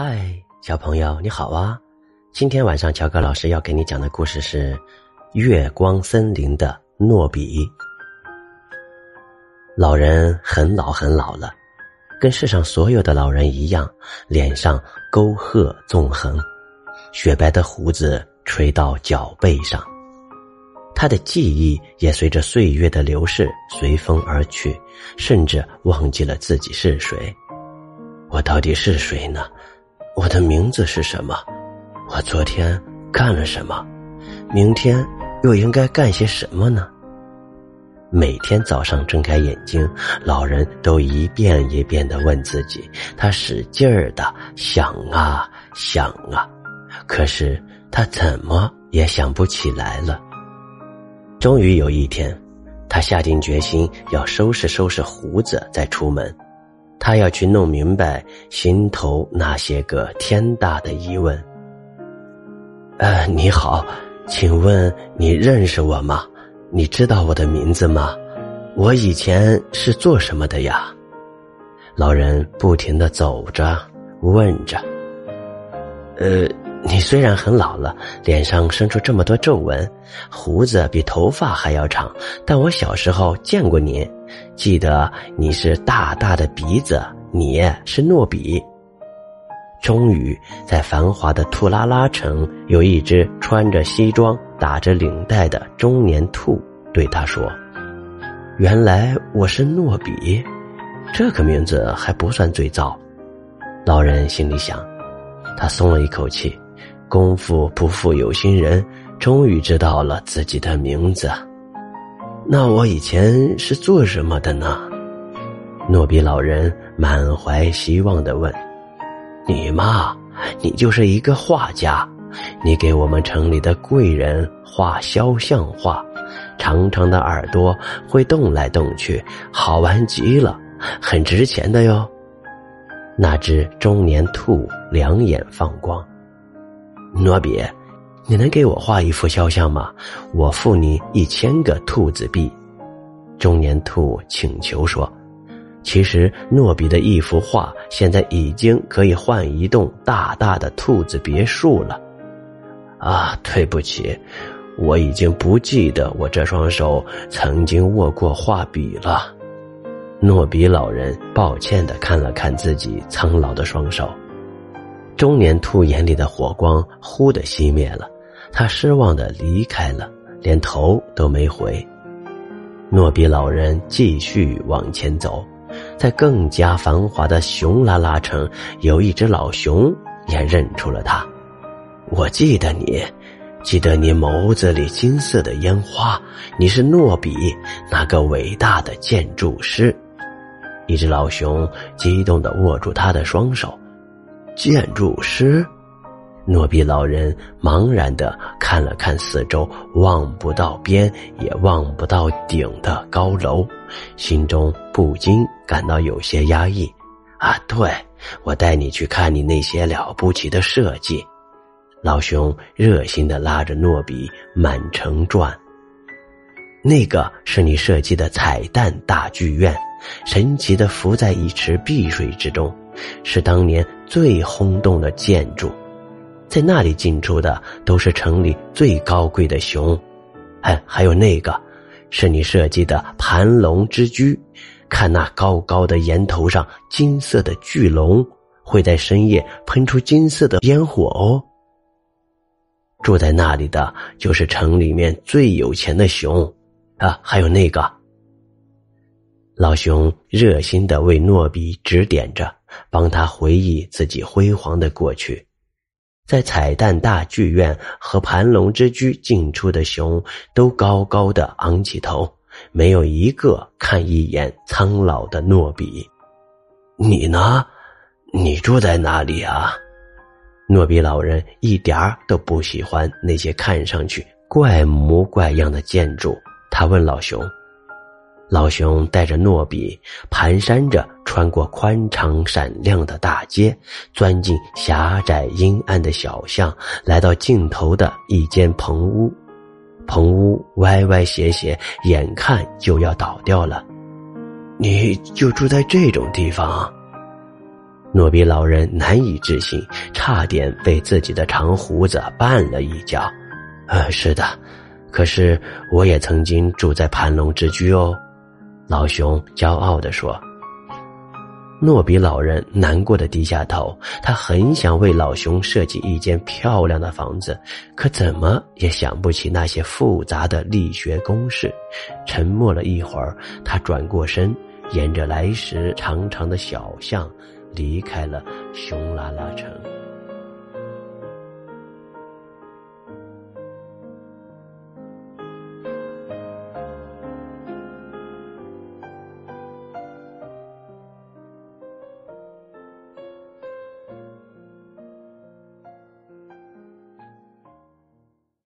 嗨，小朋友，你好啊！今天晚上乔哥老师要给你讲的故事是《月光森林的诺比》。老人很老很老了，跟世上所有的老人一样，脸上沟壑纵横，雪白的胡子垂到脚背上。他的记忆也随着岁月的流逝随风而去，甚至忘记了自己是谁。我到底是谁呢？我的名字是什么？我昨天干了什么？明天又应该干些什么呢？每天早上睁开眼睛，老人都一遍一遍的问自己。他使劲儿的想啊想啊，可是他怎么也想不起来了。终于有一天，他下定决心要收拾收拾胡子再出门。他要去弄明白心头那些个天大的疑问。呃，你好，请问你认识我吗？你知道我的名字吗？我以前是做什么的呀？老人不停的走着，问着。呃。你虽然很老了，脸上生出这么多皱纹，胡子比头发还要长，但我小时候见过你，记得你是大大的鼻子，你是诺比。终于，在繁华的兔拉拉城，有一只穿着西装、打着领带的中年兔对他说：“原来我是诺比，这个名字还不算最糟。”老人心里想，他松了一口气。功夫不负有心人，终于知道了自己的名字。那我以前是做什么的呢？诺比老人满怀希望的问：“你嘛，你就是一个画家，你给我们城里的贵人画肖像画，长长的耳朵会动来动去，好玩极了，很值钱的哟。”那只中年兔两眼放光。诺比，你能给我画一幅肖像吗？我付你一千个兔子币。中年兔请求说：“其实诺比的一幅画现在已经可以换一栋大大的兔子别墅了。”啊，对不起，我已经不记得我这双手曾经握过画笔了。诺比老人抱歉的看了看自己苍老的双手。中年兔眼里的火光忽的熄灭了，他失望的离开了，连头都没回。诺比老人继续往前走，在更加繁华的熊拉拉城，有一只老熊也认出了他。我记得你，记得你眸子里金色的烟花，你是诺比，那个伟大的建筑师。一只老熊激动的握住他的双手。建筑师，诺比老人茫然的看了看四周，望不到边也望不到顶的高楼，心中不禁感到有些压抑。啊，对，我带你去看你那些了不起的设计。老熊热心的拉着诺比满城转。那个是你设计的彩蛋大剧院，神奇的浮在一池碧水之中。是当年最轰动的建筑，在那里进出的都是城里最高贵的熊，还还有那个，是你设计的盘龙之居，看那高高的岩头上金色的巨龙，会在深夜喷出金色的烟火哦。住在那里的就是城里面最有钱的熊，啊，还有那个。老熊热心的为诺比指点着，帮他回忆自己辉煌的过去。在彩蛋大剧院和盘龙之居进出的熊都高高的昂起头，没有一个看一眼苍老的诺比。你呢？你住在哪里啊？诺比老人一点儿都不喜欢那些看上去怪模怪样的建筑，他问老熊。老熊带着诺比蹒跚着穿过宽敞闪亮的大街，钻进狭窄阴暗的小巷，来到尽头的一间棚屋。棚屋歪歪斜斜，眼看就要倒掉了。你就住在这种地方？诺比老人难以置信，差点被自己的长胡子绊了一跤。呃，是的，可是我也曾经住在盘龙之居哦。老熊骄傲地说。诺比老人难过的低下头，他很想为老熊设计一间漂亮的房子，可怎么也想不起那些复杂的力学公式。沉默了一会儿，他转过身，沿着来时长长的小巷，离开了熊拉拉城。